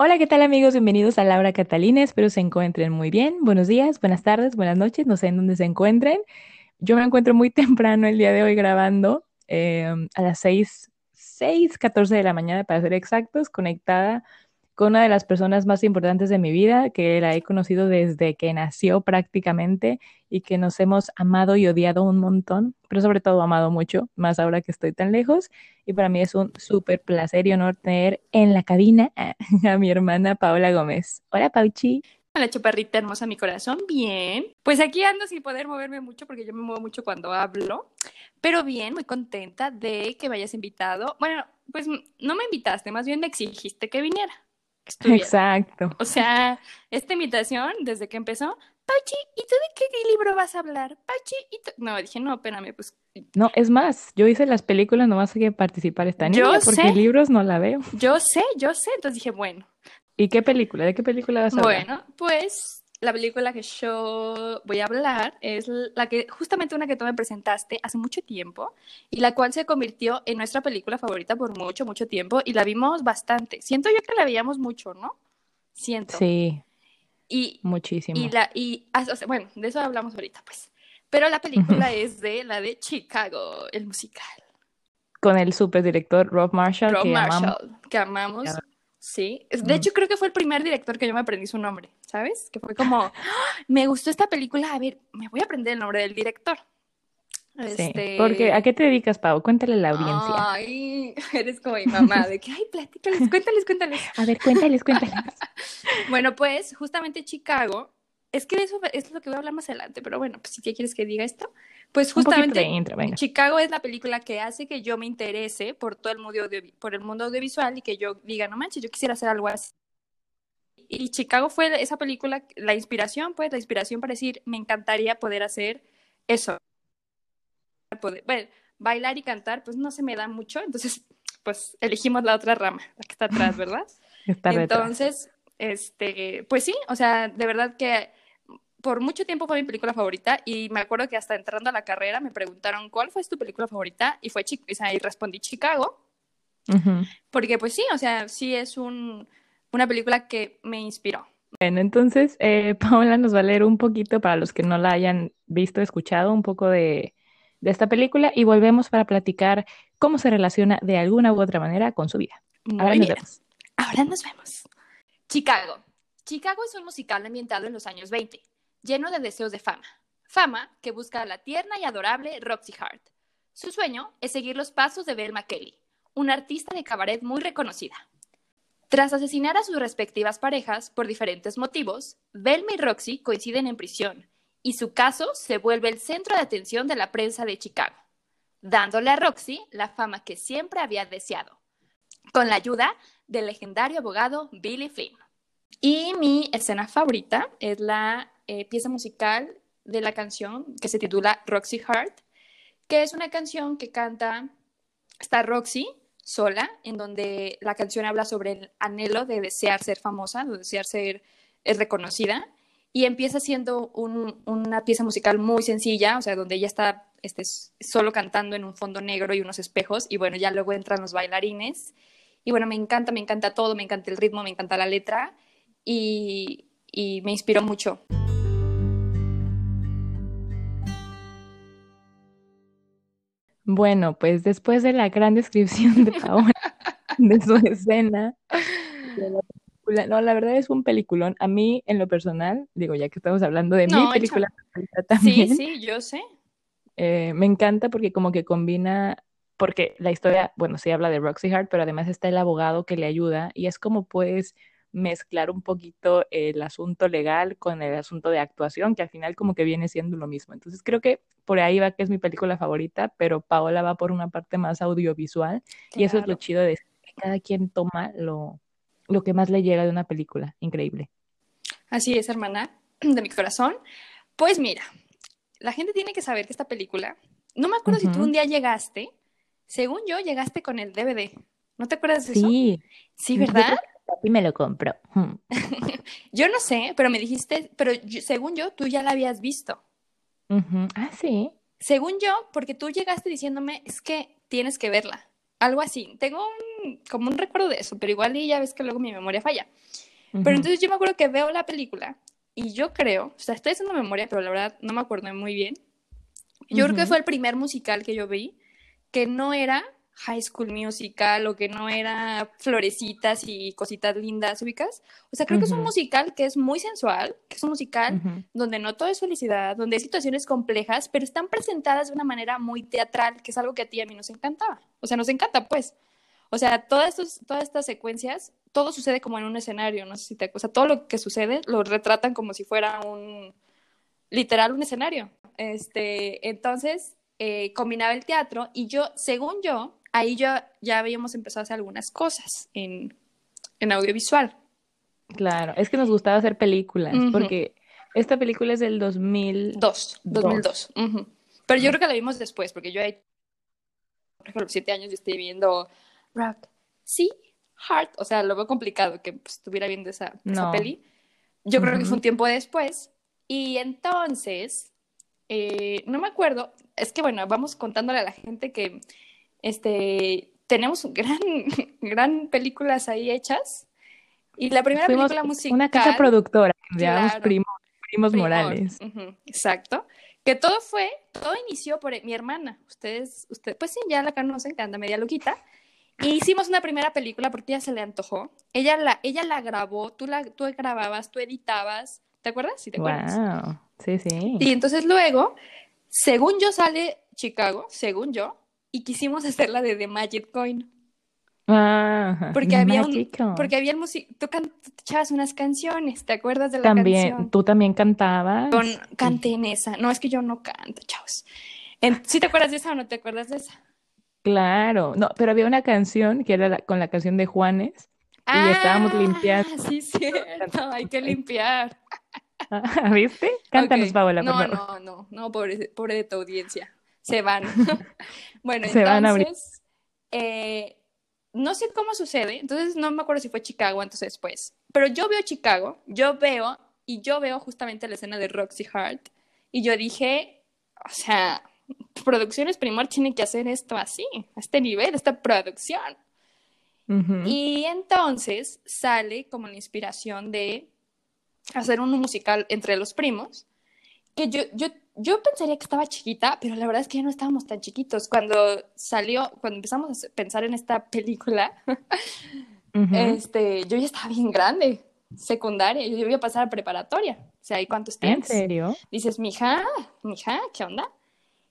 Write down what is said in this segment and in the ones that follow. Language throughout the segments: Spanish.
Hola, ¿qué tal amigos? Bienvenidos a Laura Catalina. Espero se encuentren muy bien. Buenos días, buenas tardes, buenas noches. No sé en dónde se encuentren. Yo me encuentro muy temprano el día de hoy grabando em, a las 6, 6, 14 de la mañana para ser exactos, conectada con una de las personas más importantes de mi vida, que la he conocido desde que nació prácticamente y que nos hemos amado y odiado un montón, pero sobre todo amado mucho, más ahora que estoy tan lejos. Y para mí es un súper placer y honor tener en la cabina a, mi hermana Paola Gómez. Hola, Pauchi. Hola, chaparrita hermosa, mi corazón. Bien. Pues aquí ando sin poder moverme mucho porque yo me muevo mucho cuando hablo. Pero bien, muy contenta de que me hayas invitado. Bueno, pues no me invitaste, más bien me exigiste que viniera. Exacto. O sea, esta invitación, desde que empezó, Pachi, ¿y tú de qué libro vas a hablar? Pachi, ¿y tú? No, dije, no, espérame, pues. No, es más, yo hice las películas, no vas a participar esta niña, yo porque libros no la veo. Yo sé, yo sé, entonces dije, bueno. ¿Y qué película? ¿De qué película vas a hablar? Bueno, pues la película que yo voy a hablar es la que, justamente una que tú me presentaste hace mucho tiempo y la cual se convirtió en nuestra película favorita por mucho, mucho tiempo y la vimos bastante. Siento yo que la veíamos mucho, ¿no? Siento. Sí. Y, Muchísimo. Y la, y, ah, bueno, de eso hablamos ahorita, pues. Pero la película es de la de Chicago, el musical. Con el superdirector Rob Marshall. Rob Marshall, que amamos. Sí, de hecho creo que fue el primer director que yo me aprendí su nombre, ¿sabes? Que fue como, me gustó esta película, a ver, me voy a aprender el nombre del director. Sí, este porque ¿a qué te dedicas, Pau? Cuéntale a la audiencia. Ay, eres como mi mamá, de que, ay, platícales, cuéntales, cuéntales. A ver, cuéntales, cuéntales. bueno, pues, justamente Chicago, es que de eso es lo que voy a hablar más adelante, pero bueno, pues si quieres que diga esto, pues justamente Chicago es la película que hace que yo me interese por todo el mundo, por el mundo audiovisual y que yo diga, no manches, yo quisiera hacer algo así. Y Chicago fue esa película, la inspiración, pues la inspiración para decir, me encantaría poder hacer eso. Poder, bueno, bailar y cantar, pues no se me da mucho, entonces, pues elegimos la otra rama, la que está atrás, ¿verdad? Está entonces, este, pues sí, o sea, de verdad que por mucho tiempo fue mi película favorita y me acuerdo que hasta entrando a la carrera me preguntaron cuál fue tu película favorita y fue o sea, y respondí Chicago porque pues sí, o sea, sí es un, una película que me inspiró. Bueno, entonces eh, Paola nos va a leer un poquito para los que no la hayan visto, escuchado un poco de, de esta película y volvemos para platicar cómo se relaciona de alguna u otra manera con su vida. Ahora nos vemos. Ahora nos vemos. Chicago. Chicago es un musical ambientado en los años 20 lleno de deseos de fama. Fama que busca a la tierna y adorable Roxy Hart. Su sueño es seguir los pasos de Velma Kelly, una artista de cabaret muy reconocida. Tras asesinar a sus respectivas parejas por diferentes motivos, Velma y Roxy coinciden en prisión y su caso se vuelve el centro de atención de la prensa de Chicago, dándole a Roxy la fama que siempre había deseado, con la ayuda del legendario abogado Billy Flynn. Y mi escena favorita es la eh, pieza musical de la canción que se titula Roxy Heart, que es una canción que canta, está Roxy sola, en donde la canción habla sobre el anhelo de desear ser famosa, de desear ser eh, reconocida, y empieza siendo una pieza musical muy sencilla, o sea, donde ella está este, solo cantando en un fondo negro y unos espejos, y bueno, ya luego entran los bailarines, y bueno, me encanta, me encanta todo, me encanta el ritmo, me encanta la letra, y me inspiró mucho. Bueno, pues después de la gran descripción de Paola de su escena, no, la verdad es un peliculón. A mí, en lo personal, digo, ya que estamos hablando de mi película también. Sí, sí, yo sé. Eh, me encanta porque como que combina, porque la historia, bueno, sí habla de Roxy Hart, pero además está el abogado que le ayuda y es como pues mezclar un poquito el asunto legal con el asunto de actuación, que al final como que viene siendo lo mismo. Entonces creo que por ahí va que es mi película favorita, pero Paola va por una parte más audiovisual y eso es lo chido de que cada quien toma lo, lo que más le llega de una película. Increíble. Así es, hermana de mi corazón. Pues mira, la gente tiene que saber que esta película, no me acuerdo si tú un día llegaste, según yo, llegaste con el DVD. ¿No te acuerdas de eso? Sí. Sí, ¿verdad? Y me lo compro. Hmm. yo no sé, pero me dijiste, pero según yo, tú ya la habías visto. Ah, sí. Según yo, porque tú llegaste diciéndome, es que tienes que verla. Algo así. Tengo un, como un recuerdo de eso, pero igual y ya ves que luego mi memoria falla. Pero entonces yo me acuerdo que veo la película y yo creo, o sea, estoy haciendo memoria, pero la verdad no me acuerdo muy bien. Yo creo que fue el primer musical que yo vi que no era High School Musical o que no era florecitas y cositas lindas, ubicas. O sea, creo que es un musical que es muy sensual, que es un musical donde no todo es felicidad, donde hay situaciones complejas, pero están presentadas de una manera muy teatral, que es algo que a ti y a mí nos encantaba. O sea, nos encanta, pues. O sea, todas, estos, todas estas secuencias, todo sucede como en un escenario, no sé si te... O sea, todo lo que sucede lo retratan como si fuera un... literal, un escenario. Este, entonces, eh, combinaba el teatro y yo, según yo, ahí yo ya habíamos empezado a hacer algunas cosas en, en audiovisual. Claro, es que nos gustaba hacer películas, porque esta película es del 2002. 2002. Pero yo creo que la vimos después, porque yo ahí, por ejemplo, siete años yo estoy viendo Rock, sí, Heart, o sea, lo veo complicado que pues, estuviera viendo esa, esa peli. Yo creo que fue un tiempo después. Y entonces, eh, no me acuerdo, es que bueno, vamos contándole a la gente que este, tenemos gran, gran películas ahí hechas. Y la primera película musical. Una casa productora, claro, primos, primos, Morales. exacto. Que todo fue, todo inició por mi hermana. Ustedes, usted, pues sí, ya la conocen, que anda media loquita. Y hicimos una primera película porque ella se le antojó. Ella la, ella la grabó, tú la, tú grababas, tú editabas. ¿Te acuerdas? Sí, te acuerdas. Wow. Sí, sí. Y entonces luego, según yo sale Chicago, según yo, y quisimos hacerla de The Magic Coin. Ah, porque había un, porque había el músico, tú, echabas unas canciones, ¿te acuerdas de la también, canción? Tú también cantabas. Con, canté en esa. No, es que yo no canto, chavos. ¿Sí te acuerdas de esa o no te acuerdas de esa? Claro, no, pero había una canción que era con la canción de Juanes y estábamos ah, limpiando. Sí, cierto, hay que limpiar. ¿Viste? Cántanos, Paola, no, por No, no, no, pobre, pobre de tu audiencia. Se van. bueno, Se entonces, van a abrir. Eh, no sé cómo sucede, entonces no me acuerdo si fue Chicago antes o después, pero yo veo Chicago, yo veo, y yo veo justamente la escena de Roxy Hart, y yo dije, o sea, Producciones Primor tiene que hacer esto así, a este nivel, esta producción. Y entonces sale como la inspiración de hacer un musical entre los primos, que yo, yo, yo pensaría que estaba chiquita, pero la verdad es que ya no estábamos tan chiquitos. Cuando salió, cuando empezamos a pensar en esta película, este, yo ya estaba bien grande, secundaria, yo iba a pasar a preparatoria. O sea, ¿y cuántos tienes? ¿En serio? Dices, mija, mija, ¿qué onda?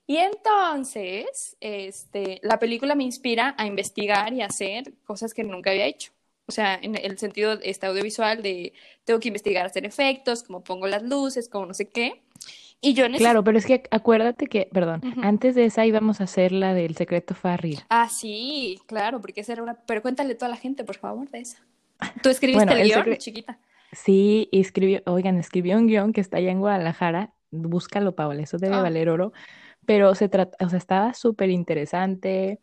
Y entonces, este, la película me inspira a investigar y a hacer cosas que nunca había hecho. O sea, en el sentido este audiovisual de tengo que investigar, hacer efectos, cómo pongo las luces, cómo no sé qué. Y yo Claro, pero es que acuérdate que, perdón, antes de esa íbamos a hacer la del secreto Farril. Ah, sí, claro, porque esa era una... Pero cuéntale a toda la gente, por favor, de esa. ¿Tú escribiste el, guion, chiquita? Sí, escribió, oigan, escribió un guion que está allá en Guadalajara. Búscalo, Paola, eso debe ah. valer oro. Pero se trata, o sea, estaba súper interesante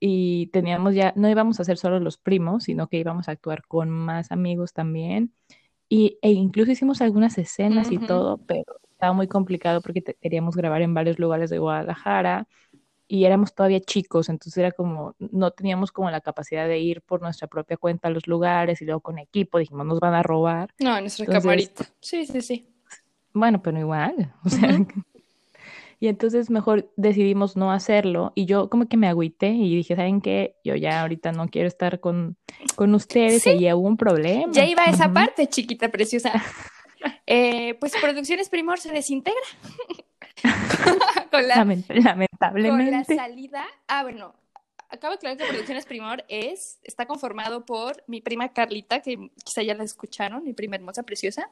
y teníamos ya, no íbamos a ser solo los primos, sino que íbamos a actuar con más amigos también. Y, e incluso hicimos algunas escenas y todo, pero estaba muy complicado porque queríamos grabar en varios lugares de Guadalajara y éramos todavía chicos, entonces era como, no teníamos como la capacidad de ir por nuestra propia cuenta a los lugares y luego con equipo, dijimos, nos van a robar. No, nuestra camarita. Sí, sí, sí. Bueno, pero igual, o sea, y entonces mejor decidimos no hacerlo y yo como que me agüité y dije, ¿saben qué? Yo ya ahorita no quiero estar con, con ustedes y ya hubo un problema. Ya iba esa parte, chiquita preciosa. Eh, pues Producciones Primor se desintegra. con la, lamentablemente. Con la salida, ah, bueno, acabo de aclarar que Producciones Primor es, está conformado por mi prima Carlita, que quizá ya la escucharon, mi prima hermosa, preciosa,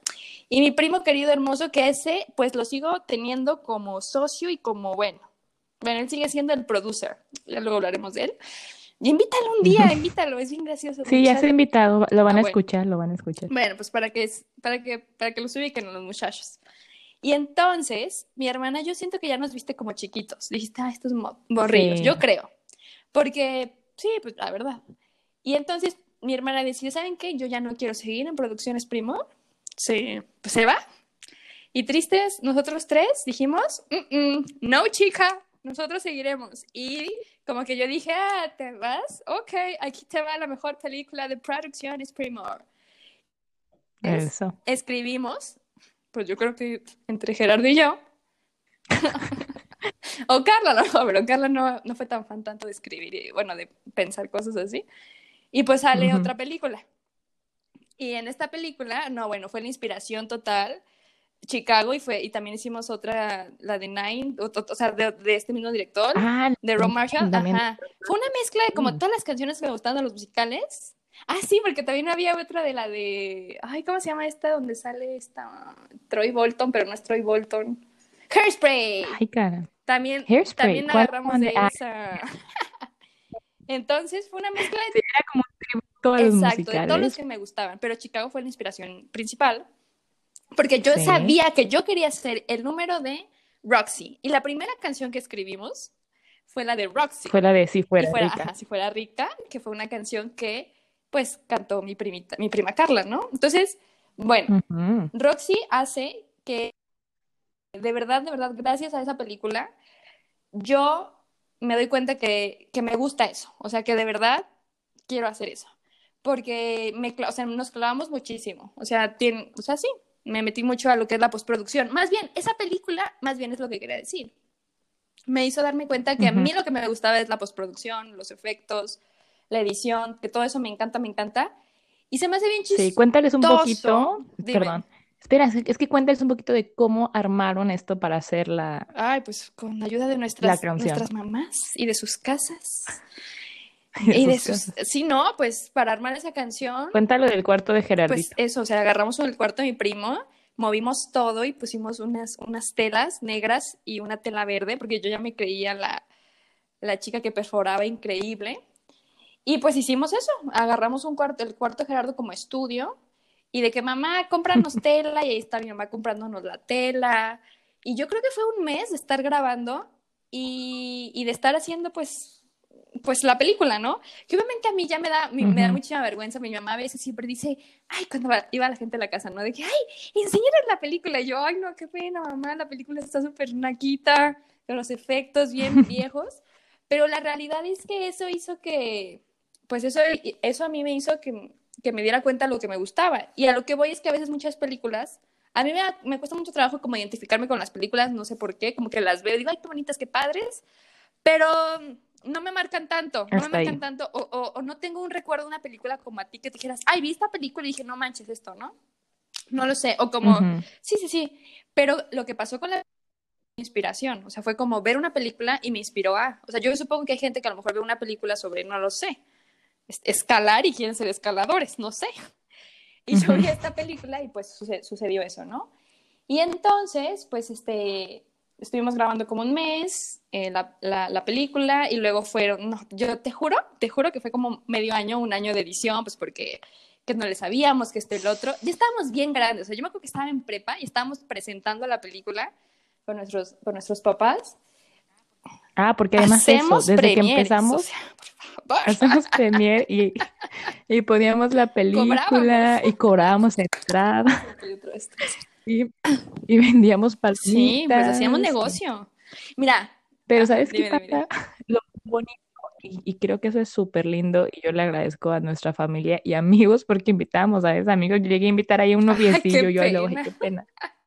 y mi primo querido hermoso, que ese, pues lo sigo teniendo como socio y como, bueno, bueno, él sigue siendo el producer, ya luego hablaremos de él. Y invítalo un día, invítalo, es bien gracioso. Sí, ya se ha invitado, lo van Ah, a bueno. escuchar, lo van a escuchar. Bueno, pues para que, para que, para que los ubiquen los muchachos. Y entonces, mi hermana, yo siento que ya nos viste como chiquitos. Dijiste, ah, estos mo- morrillos, Sí. yo creo. Porque, sí, pues la verdad. Y entonces mi hermana decide, ¿saben qué? Yo ya no quiero seguir en Producciones Primo. Sí, pues se va. Y tristes, nosotros tres dijimos, "Mm, mm, no, chica, nosotros seguiremos. Y como que yo dije, ah, ¿te vas? Ok, aquí te va la mejor película de Producciones Primo. Es- Eso. escribimos, pues yo creo que entre Gerardo y yo, o Carla, no, pero Carla no, no fue tan fan tanto de escribir y bueno, de pensar cosas así. Y pues sale Ujú. otra película. Y en esta película, no, bueno, fue la inspiración total. Chicago y fue y también hicimos otra la de Nine o, sea de, de este mismo director Ah, de Ron Marshall también. ajá fue una mezcla de como Mm. todas las canciones que me gustaban de los musicales ah sí porque también había otra de la de ay cómo se llama esta donde sale esta Troy Bolton pero no es Troy Bolton Hairspray Ay, cara. también Hairspray, también ¿cuál agarramos de? Ah. esa entonces fue una mezcla de Era como un tributo a los Exacto, de todos los que me gustaban, pero Chicago fue la inspiración principal, porque yo Sí. sabía que yo quería ser el número de Roxy, y la primera canción que escribimos fue la de Roxy, Fue la de Si fuera fuera, rica. ajá, si fuera rica, que fue una canción que, pues, cantó mi primita, mi prima Carla, ¿no? Entonces, bueno. Roxy hace que, de verdad, de verdad, gracias a esa película, yo me doy cuenta que, que me gusta eso. O sea, que de verdad quiero hacer eso. Porque me, o sea, nos clavamos muchísimo. O sea, tiene, o sea, sí, me metí mucho a lo que es la postproducción. Más bien, esa película, más bien es lo que quería decir. Me hizo darme cuenta que a mí lo que me gustaba es la postproducción, los efectos, la edición, que todo eso me encanta, me encanta. Y se me hace bien chistoso. Sí, cuéntales un poquito. Dime. Perdón. Espera, es que cuéntales un poquito de cómo armaron esto para hacer la. Ay, pues con la ayuda de nuestras, nuestras mamás y de sus casas. Y de sus. Sí, no, pues para armar esa canción, Cuéntalo del cuarto de pues Gerardito. eso, o sea, agarramos el cuarto de mi primo, movimos todo y pusimos unas, unas telas negras y una tela verde, porque yo ya me creía la, la chica que perforaba increíble. Y pues hicimos eso, agarramos un cuarto, el cuarto de Gerardo como estudio, y de que mamá, cómpranos tela, y ahí está mi mamá comprándonos la tela. Y yo creo que fue un mes de estar grabando y, y de estar haciendo pues pues la película, ¿no? Que obviamente a mí ya me da, me, me da muchísima vergüenza. Mi mamá a veces siempre dice, ay, cuando va- iba la gente a la casa, ¿no? De que, ay, enséñales la película. Y yo, ay, no, qué pena, mamá, la película está súper naquita, con los efectos bien viejos. Pero la realidad es que eso hizo que, pues eso, eso a mí me hizo que, que me diera cuenta de lo que me gustaba. Y a lo que voy es que a veces muchas películas, a mí me, me cuesta mucho trabajo como identificarme con las películas, no sé por qué, como que las veo y digo, ay, qué bonitas, qué padres, pero no me marcan tanto, no Hasta me marcan ahí. tanto, o, o- o no tengo un recuerdo de una película como a ti que te dijeras, ay, vi esta película y dije, no manches esto, ¿no? No lo sé, o como, sí, sí, sí, pero lo que pasó con la inspiración, o sea, fue como ver una película y me inspiró a, o sea, yo supongo que hay gente que a lo mejor ve una película sobre, no lo sé, es- escalar y quieren ser escaladores, no sé. Y yo vi esta película y pues suce- sucedió eso, ¿no? Y entonces, pues, este, estuvimos grabando como un mes eh, la, la, la película y luego fueron, no, yo te juro, te juro que fue como medio año, un año de edición, pues porque que no le sabíamos, que esto y lo otro. Ya estábamos bien grandes, o sea, yo me acuerdo que estaba en prepa y estábamos presentando la película con nuestros, con nuestros papás. Ah, porque además eso, desde que empezamos, o sea, por favor. hacemos premier y, y poníamos la película Cobrábamos. y cobrábamos entrada Y vendíamos palomitas. Sí, pues hacíamos negocio. Mira, Pero Ajá, ¿sabes qué dime, dime, pasa? Lo bonito, y, y creo que eso es súper lindo, y yo le agradezco a nuestra familia y amigos porque invitamos a esos amigos. Yo llegué a invitar ahí a un qué noviecillo, yo luego, qué pena.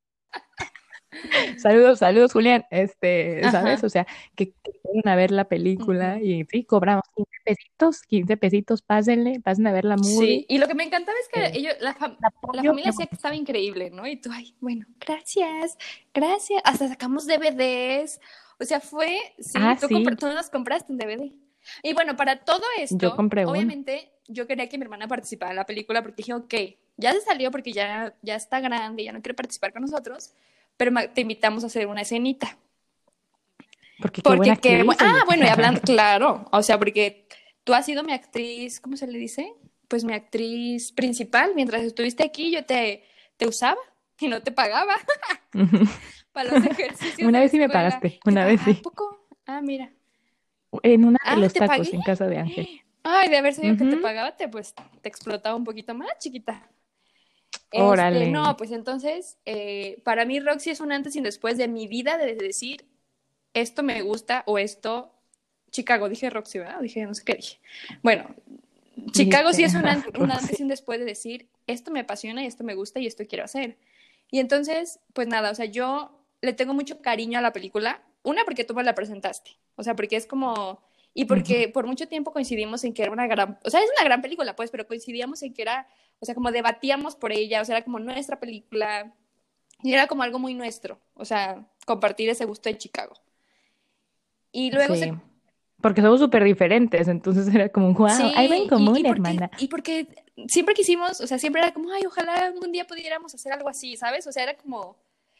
Saludos, saludos, Julián. Este, ¿sabes? Ajá. O sea, que, fueron a ver la película y sí, cobramos 15 pesitos, 15 pesitos, pásenle, pasen a ver la movie. Sí, y lo que me encantaba es que Eh, ellos, la, fam- familia decía que estaba increíble, ¿no? Y tú, ay, bueno, gracias, gracias. Hasta sacamos DVDs. O sea, fue, sí, Ah, tú, sí. tú nos compraste un DVD. Y bueno, para todo esto, Yo compré uno. obviamente yo quería que mi hermana participara en la película porque dije, ok, ya se salió porque ya, ya está grande, ya no quiere participar con nosotros, pero te invitamos a hacer una escenita. Porque qué Porque, actriz, ah, bueno, y hablando, claro, o sea, porque tú has sido mi actriz, ¿cómo se le dice? Pues mi actriz principal, mientras estuviste aquí yo te, te usaba y no te pagaba para los ejercicios. Una vez sí me pagaste, ¿Te una vez sí. ¿A poco? Ah, mira. En una de Ah, los ¿te tacos pagué? en casa de Ángel. Ay, de haber sabido que te pagaba, te, pues te explotaba un poquito más, chiquita. Este, Órale. no, pues entonces, eh, para mí Roxy es un antes y un después de mi vida de decir, esto me gusta o esto, Chicago, dije Roxy, ¿verdad? Dije, no sé qué dije. Bueno, Chicago sí es un, an- un antes y un después de decir, esto me apasiona y esto me gusta y esto quiero hacer. Y entonces, pues nada, o sea, yo le tengo mucho cariño a la película. Una, porque tú me la presentaste. O sea, porque es como... Y porque por mucho tiempo coincidimos en que era una gran... O sea, es una gran película, pues, pero coincidíamos en que era... O sea, como debatíamos por ella, o sea, era como nuestra película. Y era como algo muy nuestro. O sea, compartir ese gusto de Chicago. Y luego Sí. se Porque somos súper diferentes, entonces era como, wow, Sí, algo en y- común, y, porque, hermana. y porque siempre quisimos, o sea, siempre era como, ay, ojalá algún día pudiéramos hacer algo así, ¿sabes? O sea, era como,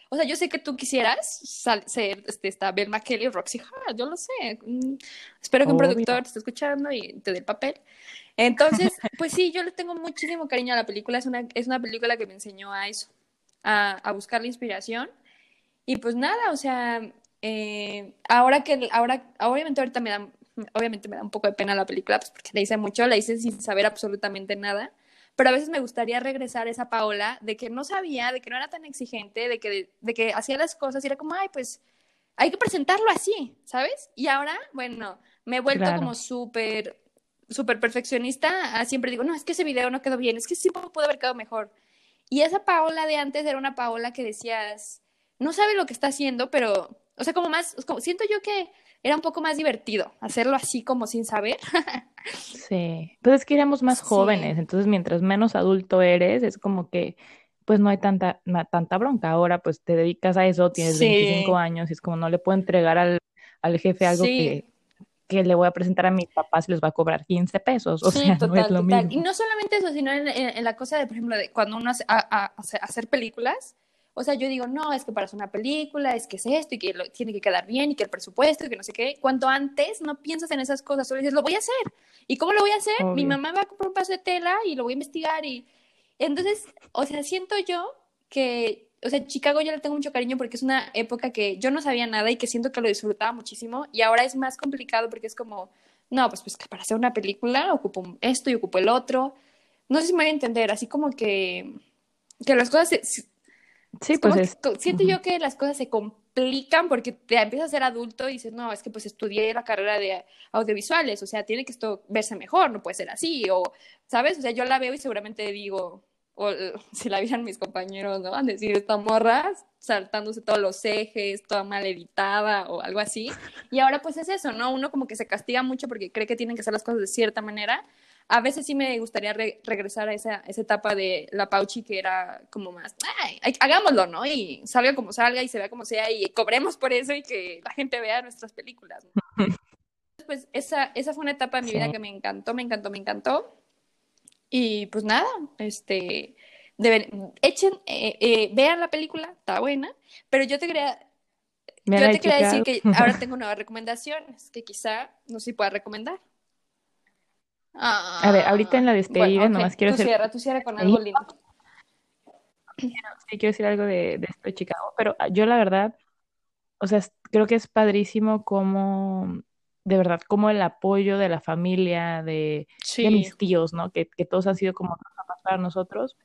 o sea, yo sé que tú quisieras ser este, esta Belma Kelly o Roxy Hart, yo lo sé. Mm, espero que un productor te esté escuchando y te dé el papel. Entonces, pues sí, yo le tengo muchísimo cariño a la película, es una, es una película que me enseñó a eso, a, a buscar la inspiración. Y pues nada, o sea, eh, ahora que, ahora, obviamente ahorita me da, obviamente me da un poco de pena la película, pues porque la hice mucho, la hice sin saber absolutamente nada, pero a veces me gustaría regresar a esa Paola de que no sabía, de que no era tan exigente, de que, de que hacía las cosas y era como, ay, pues hay que presentarlo así, ¿sabes? Y ahora, bueno, me he vuelto Claro. como súper, súper perfeccionista, ah, siempre digo, no, es que ese video no quedó bien, es que sí pudo haber quedado mejor. Y esa Paola de antes era una Paola que decías, no sabe lo que está haciendo, pero, o sea, como más, como, siento yo que era un poco más divertido hacerlo así como sin saber. Sí. Pues es que éramos más Sí. jóvenes, entonces mientras menos adulto eres, es como que pues no hay tanta, na- tanta bronca. Ahora pues te dedicas a eso, tienes Sí. 25 años y es como no le puedo entregar al, al jefe algo Sí. que, que le voy a presentar a mis papás y les va a cobrar 15 pesos. O Sí, sea, no total, es lo total. Y no solamente eso, sino en, en- en la cosa de, por ejemplo, de cuando uno hace, a, a- hace- hacer películas, o sea, yo digo, no, es que para hacer una película, es que es esto, y que lo- tiene que quedar bien, y que el presupuesto, y que no sé qué. Cuanto antes no piensas en esas cosas, solo dices, lo voy a hacer. ¿Y cómo lo voy a hacer? Mi Obvio. mamá va a comprar un pedazo de tela y lo voy a investigar, y entonces, o sea, siento yo que, o sea, Chicago yo le tengo mucho cariño porque es una época que yo no sabía nada y que siento que lo disfrutaba muchísimo, y ahora es más complicado porque es como no, pues, pues que para hacer una película ocupo esto y ocupo el otro. No sé si me voy a entender, así como que, que las cosas, se- Sí, pues es. siento yo que las cosas se complican porque te empiezas a ser adulto y dices, no, es que pues estudié la carrera de audiovisuales, o sea, tiene que esto verse mejor, no puede ser así, o, ¿sabes? O sea, yo la veo y seguramente digo, o si la vieran mis compañeros, ¿no? Van a decir, esta morra saltándose todos los ejes, toda mal editada o algo así. Y ahora pues es eso, ¿no? Uno como que se castiga mucho porque cree que tienen que hacer las cosas de cierta manera. A veces sí me gustaría re- regresar a esa, esa etapa de la Pauchi que era como más, "Ay, hagámoslo, ¿no? Y salga como salga y se vea como sea y cobremos por eso y que la gente vea nuestras películas. ¿no? Pues esa, esa fue una etapa de mi vida Sí. que me encantó, me encantó, me encantó. Y pues nada, este, deben, echen, eh, eh, vean la película, está buena, pero yo te quería, Vean yo te quería decir que ahora tengo nuevas recomendaciones que quizá no sé si pueda recomendar. A ver, ahorita en la despedida Bueno, ok, nomás quiero tú hacer- cierra, tú cierra con algo lindo. Sí, quiero decir algo de, de esto de Chicago, pero ah, yo la verdad, o sea, creo que es padrísimo como, de verdad, como el apoyo de la familia, de, mis tíos, ¿no? Que, que todos han sido como para nosotros.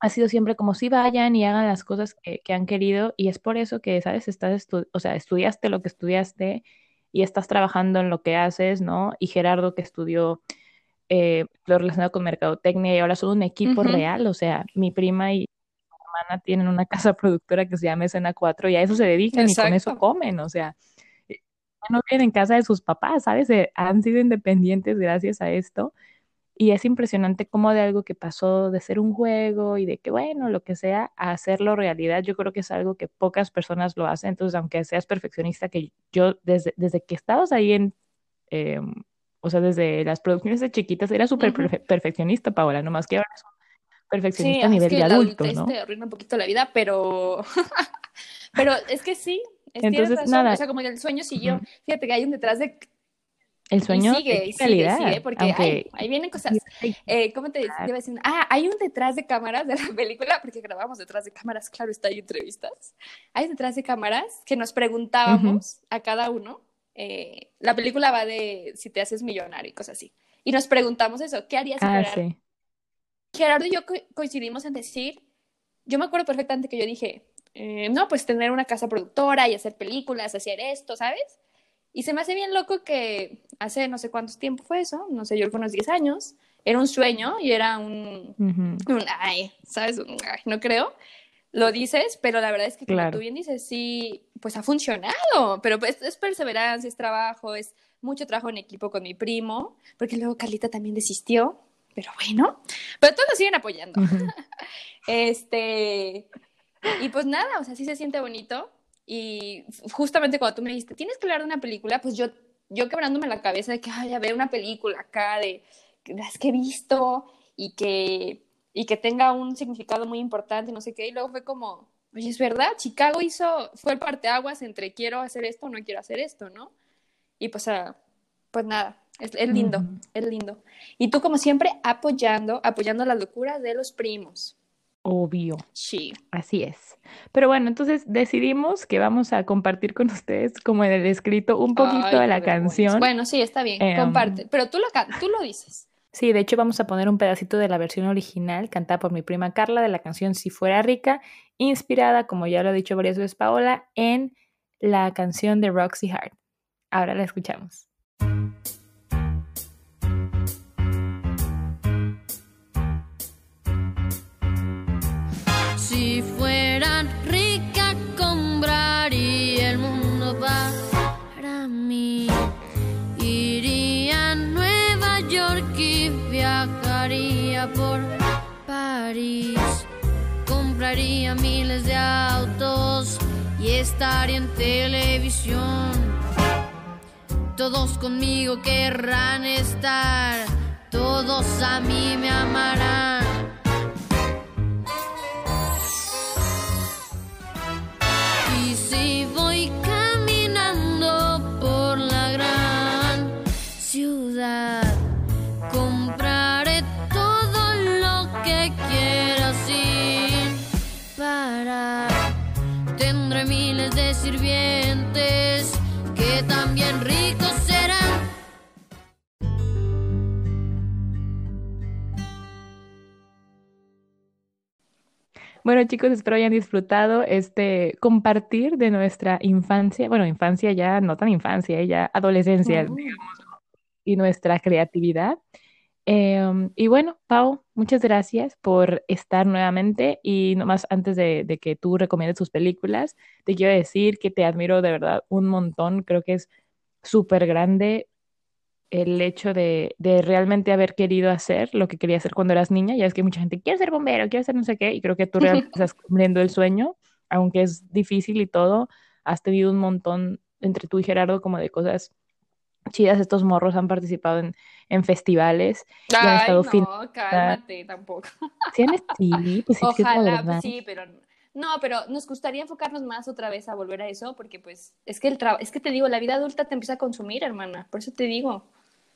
Ha sido siempre como si vayan y hagan las cosas que, que han querido y es por eso que, ¿sabes? Estás estu- o sea, estudiaste lo que estudiaste y estás trabajando en lo que haces, ¿no? Y Gerardo que estudió eh, lo relacionado con mercadotecnia y ahora son un equipo real, o sea, mi prima y mi hermana tienen una casa productora que se llama Escena 4 y a eso se dedican y con eso comen, o sea, eh, ya no viven en casa de sus papás, ¿sabes? Eh, han sido independientes gracias a esto y es impresionante cómo de algo que pasó de ser un juego y de que, bueno, lo que sea, a hacerlo realidad, yo creo que es algo que pocas personas lo hacen, entonces aunque seas perfeccionista, que yo desde, desde que estabas ahí en eh, o sea, desde las producciones de chiquitas era súper perfeccionista, Paola, nomás que ahora es perfeccionista a nivel de adulto, ¿no? te arruina un poquito la vida, pero, pero es que sí, Entonces, nada. O sea, como el sueño siguió. Fíjate que hay un detrás de el sueño sigue, sigue, sigue, porque ahí vienen cosas. Eh, ¿Cómo te iba decir? Ah, hay un detrás de cámaras de la película, porque grabamos detrás de cámaras, claro, está ahí entrevistas. Hay detrás de cámaras que nos preguntábamos a cada uno. Eh, la película va de si te haces millonario y cosas así. Y nos preguntamos eso, ¿qué harías? Ah, Gerardo? Gerardo y yo coincidimos en decir, yo me acuerdo perfectamente que yo dije, eh, no, pues tener una casa productora y hacer películas, hacer esto, ¿sabes? Y se me hace bien loco que hace no sé cuántos tiempo fue eso, no sé, yo creo unos 10 años, era un sueño y era un, un ay, ¿sabes? no creo. Lo dices, pero la verdad es que como tú bien dices, sí, pues ha funcionado, pero pues es perseverancia, es trabajo, es mucho trabajo en equipo con mi primo, porque luego Carlita también desistió, pero bueno, pero todos siguen apoyando. este, y pues nada, o sea, sí se siente bonito y justamente cuando tú me dijiste, tienes que hablar de una película, pues yo, yo quebrándome la cabeza de que, ay, a ver, una película acá de las que he visto y que, y que tenga un significado muy importante, no sé qué. Y luego fue como, oye, es verdad, Chicago hizo, fue el parteaguas entre quiero hacer esto o no quiero hacer esto, ¿no? Y pues, uh, pues nada, es, es lindo, es lindo. Y tú, como siempre, apoyando, apoyando las locuras de los primos. Obvio. Sí. Así es. Pero bueno, entonces decidimos que vamos a compartir con ustedes, como en el escrito, un poquito de la canción. Bueno, sí, está bien, em, comparte. Pero tú lo, tú lo dices. Sí, de hecho vamos a poner un pedacito de la versión original cantada por mi prima Carla de la canción Si fuera rica, inspirada, como ya lo ha dicho varias veces Paola, en la canción de Roxy Hart. Ahora la escuchamos. Compraría miles de autos y estaría en televisión. Todos conmigo querrán estar, todos a mí me amarán. Y si voy Bueno chicos, espero hayan disfrutado este compartir de nuestra infancia, bueno, infancia ya, no tan infancia, ya adolescencia, digamos, y nuestra creatividad. Em, y bueno, Pau, muchas gracias por estar nuevamente y nomás antes de, de, que tú recomiendes tus películas, te quiero decir que te admiro de verdad un montón, creo que es súper grande el hecho de, de, realmente haber querido hacer lo que quería hacer cuando eras niña, ya es que mucha gente quiere ser bombero, quiere ser no sé qué, y creo que tú realmente estás cumpliendo el sueño, aunque es difícil y todo, has tenido un montón entre tú y Gerardo como de cosas chidas, estos morros han participado en, en festivales y han estado no, cálmate, tampoco. Sí, sí, pues sí, Ojalá, pues sí, pero no, pero nos gustaría enfocarnos más otra vez a volver a eso, porque pues es que el trabajo, es que te digo, la vida adulta te empieza a consumir, hermana, por eso te digo.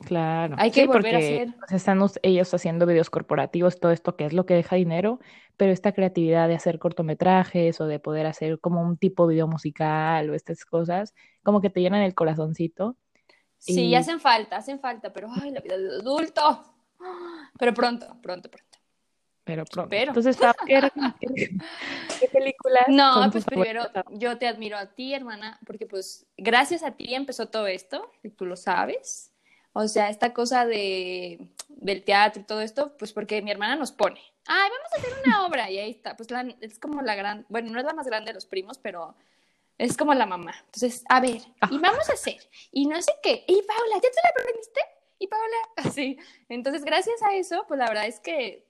Claro. Hay que volver a hacer. Pues, están ellos haciendo videos corporativos, todo esto que es lo que deja dinero, pero esta creatividad de hacer cortometrajes o de poder hacer como un tipo video musical o estas cosas, como que te llenan el corazoncito Sí, hacen falta, hacen falta, pero ay, la vida de adulto. Pero pronto, pronto, pronto. Pero pronto. Entonces, ¿qué, qué, películas? No, pues primero yo te admiro a ti, hermana, porque pues gracias a ti empezó todo esto, y tú lo sabes. O sea, esta cosa de, del teatro y todo esto, pues porque mi hermana nos pone, ay, vamos a hacer una obra, y ahí está, pues es como la gran, bueno, no es la más grande de los primos, pero es como la mamá. Entonces, a ver, y vamos a hacer, y no sé qué. Y Paula, ¿ya te la aprendiste? Y Paula, así. Entonces, gracias a eso, pues la verdad es que,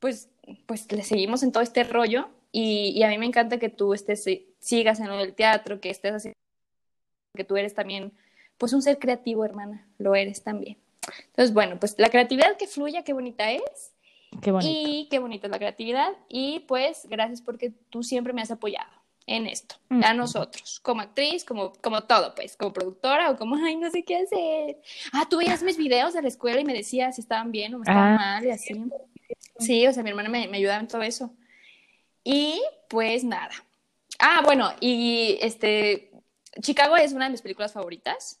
pues, pues le seguimos en todo este rollo. Y, y a mí me encanta que tú estés, sigas en lo del teatro, que estés así, que tú eres también, pues un ser creativo, hermana, lo eres también. Entonces, bueno, pues la creatividad que fluya, qué bonita es. Qué bonito. Y qué bonita es la creatividad. Y pues gracias porque tú siempre me has apoyado en esto, Mm. a nosotros, como actriz, como, como todo, pues, como productora o como, ay, no sé qué hacer. Ah, tú veías mis videos de la escuela y me decías si estaban bien o me estaban Ah, mal y así. Sí, o sea, mi hermana me, me ayudaba en todo eso. Y pues nada. Ah, bueno, y este, Chicago es una de mis películas favoritas,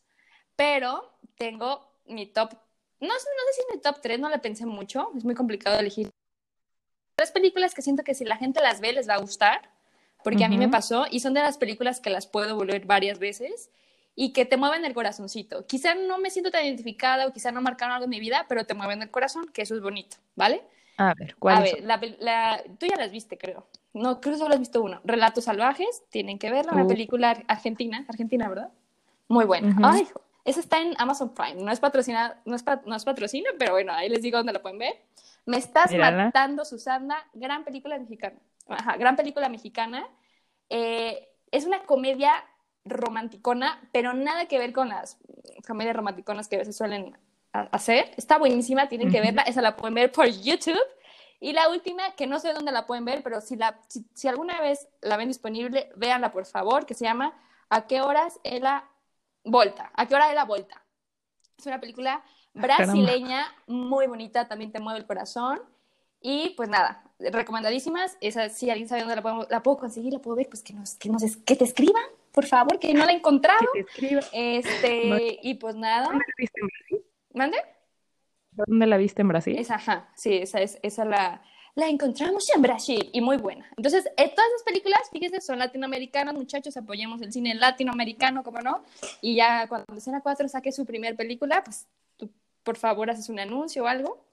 pero tengo mi top, no, no sé si mi top 3, no la pensé mucho, es muy complicado elegir. Tres películas que siento que si la gente las ve les va a gustar, porque a mí me pasó, y son de las películas que las puedo volver varias veces y que te mueven el corazoncito. Quizá no me siento tan identificada o quizá no marcaron algo en mi vida, pero te mueven el corazón, que eso es bonito, ¿vale? A ver, ¿cuál A ver, la, la- tú ya las viste, creo. No, creo que solo has visto uno. Relatos salvajes, tienen que verla, una Uh. película ar- argentina, argentina, ¿verdad? Muy buena. Ujú. Ay, esa está en Amazon Prime. No es patrocinada, no es, pa- no es patrocinio, pero bueno, ahí les digo dónde la pueden ver. Me estás Mírala. matando, Susana. Gran película mexicana. Ajá, gran película mexicana. Eh, es una comedia romanticona, pero nada que ver con las comedias romanticonas que a veces suelen hacer. Está buenísima, tienen que verla. Esa la pueden ver por YouTube. Y la última, que no sé dónde la pueden ver, pero si, la, si, si alguna vez la ven disponible, véanla por favor, que se llama ¿A qué horas es la volta? ¿A qué hora es la volta? Es una película brasileña, muy bonita, también te mueve el corazón. Y pues nada, recomendadísimas. Esa, si alguien sabe dónde la, podemos- la puedo conseguir, la puedo ver, pues que, nos, que, nos, es- que te escriban, por favor, que no la he encontrado. Que te escriba. Este, y pues nada, ¿Dónde la viste en Brasil? ¿mande? ¿Dónde la viste en Brasil? Esa, ajá, sí, esa es, esa la, la encontramos en Brasil y muy buena. Entonces, eh, todas esas películas, fíjense, son latinoamericanas, muchachos, apoyemos el cine latinoamericano, como no, y ya cuando Escena 4 saque su primer película, pues tú, por favor, haces un anuncio o algo,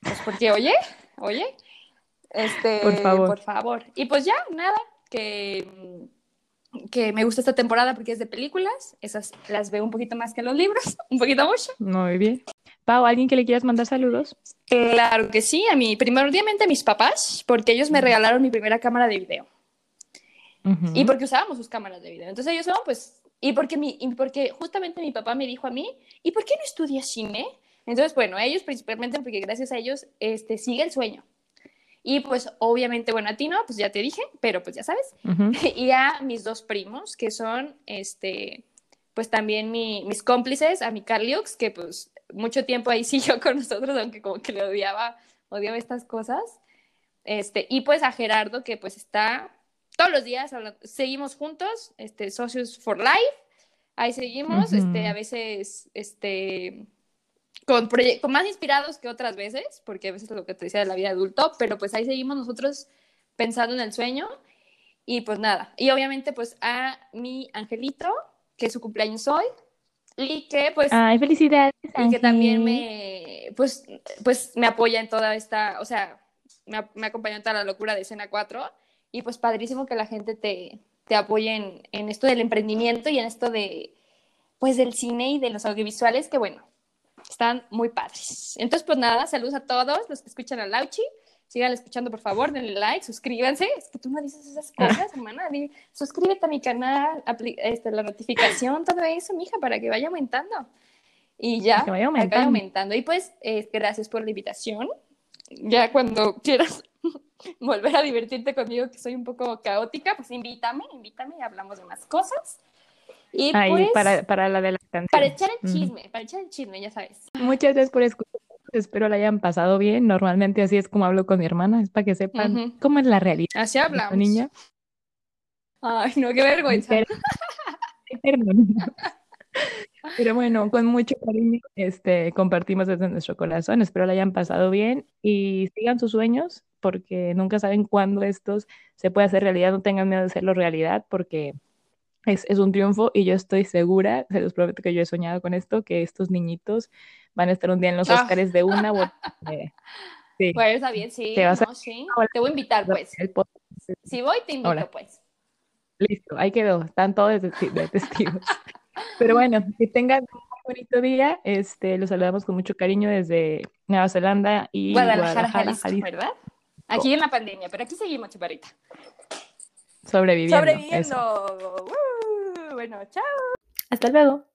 pues porque, oye, oye, este, Por favor. por favor. Y pues ya, nada, que, que me gusta esta temporada porque es de películas, esas las veo un poquito más que los libros, un poquito mucho. Muy bien. Pau, ¿alguien que le quieras mandar saludos? Claro que sí, a mí, primordialmente a mis papás, porque ellos me regalaron mi primera cámara de video Ujú. y porque usábamos sus cámaras de video. Entonces ellos son, pues, y porque, mi, y porque justamente mi papá me dijo a mí, ¿y por qué no estudias cine? Entonces, bueno, ellos principalmente porque gracias a ellos este, sigue el sueño. Y pues obviamente, bueno, a ti no, pues ya te dije, pero pues ya sabes. Ujú. Y a mis dos primos, que son, este, pues también mi- mis cómplices, a mi Carliux, que pues mucho tiempo ahí siguió con nosotros, aunque como que le odiaba, odiaba estas cosas. Este, y pues a Gerardo, que pues está todos los días, seguimos juntos, este, socios for life, ahí seguimos, Ujú. este, a veces, este, con, con más inspirados que otras veces, porque a veces es lo que te decía de la vida adulto, pero pues ahí seguimos nosotros pensando en el sueño y pues nada, y obviamente pues a mi angelito, que es su cumpleaños hoy, y que pues Ay, felicidades, y que también me, pues, pues me apoya en toda esta, o sea, me, me acompañó en toda la locura de escena 4 y pues padrísimo que la gente te, te apoye en, en esto del emprendimiento y en esto de, pues del cine y de los audiovisuales que bueno, están muy padres. Entonces pues nada, saludos a todos los que escuchan a Lauchi. Sigan escuchando, por favor, denle like, suscríbanse. Es que tú no dices esas cosas, hermana. Suscríbete a mi canal, este, la notificación, todo eso, mija, para que vaya aumentando. Y ya, Que vaya para que vaya aumentando. aumentando. Y pues, eh, gracias por la invitación. Ya cuando quieras volver a divertirte conmigo, que soy un poco caótica, pues invítame, invítame y hablamos de más cosas. Y Ahí, pues, para, para la de la canción. para echar el chisme, para echar el chisme, ya sabes. Muchas gracias por escuchar. Espero la hayan pasado bien. Normalmente así es como hablo con mi hermana, es para que sepan cómo es la realidad Así hablamos. niña. Ay, no, qué vergüenza. Pero bueno, con mucho cariño este, compartimos desde nuestro corazón. Espero la hayan pasado bien y sigan sus sueños porque nunca saben cuándo estos se puede hacer realidad. No tengan miedo de hacerlo realidad porque es, es un triunfo y yo estoy segura, se los prometo que yo he soñado con esto, que estos niñitos van a estar un día en los Ah. Óscares de una u. Sí. Bueno, está bien, sí, Te vas a- sí. Te voy a invitar, pues. Si voy, te invito, pues. Listo, ahí quedó, están todos de, testi- de testigos. Pero bueno, que tengan un bonito día. Este, los saludamos con mucho cariño desde Nueva Zelanda y Guadalajara, Guadalajara, Jalisco, Jalisco, ¿verdad? Aquí en la pandemia, pero aquí seguimos, chuparita. Sobreviviendo. Sobreviviendo. eso. Uh, bueno, chao. Hasta luego.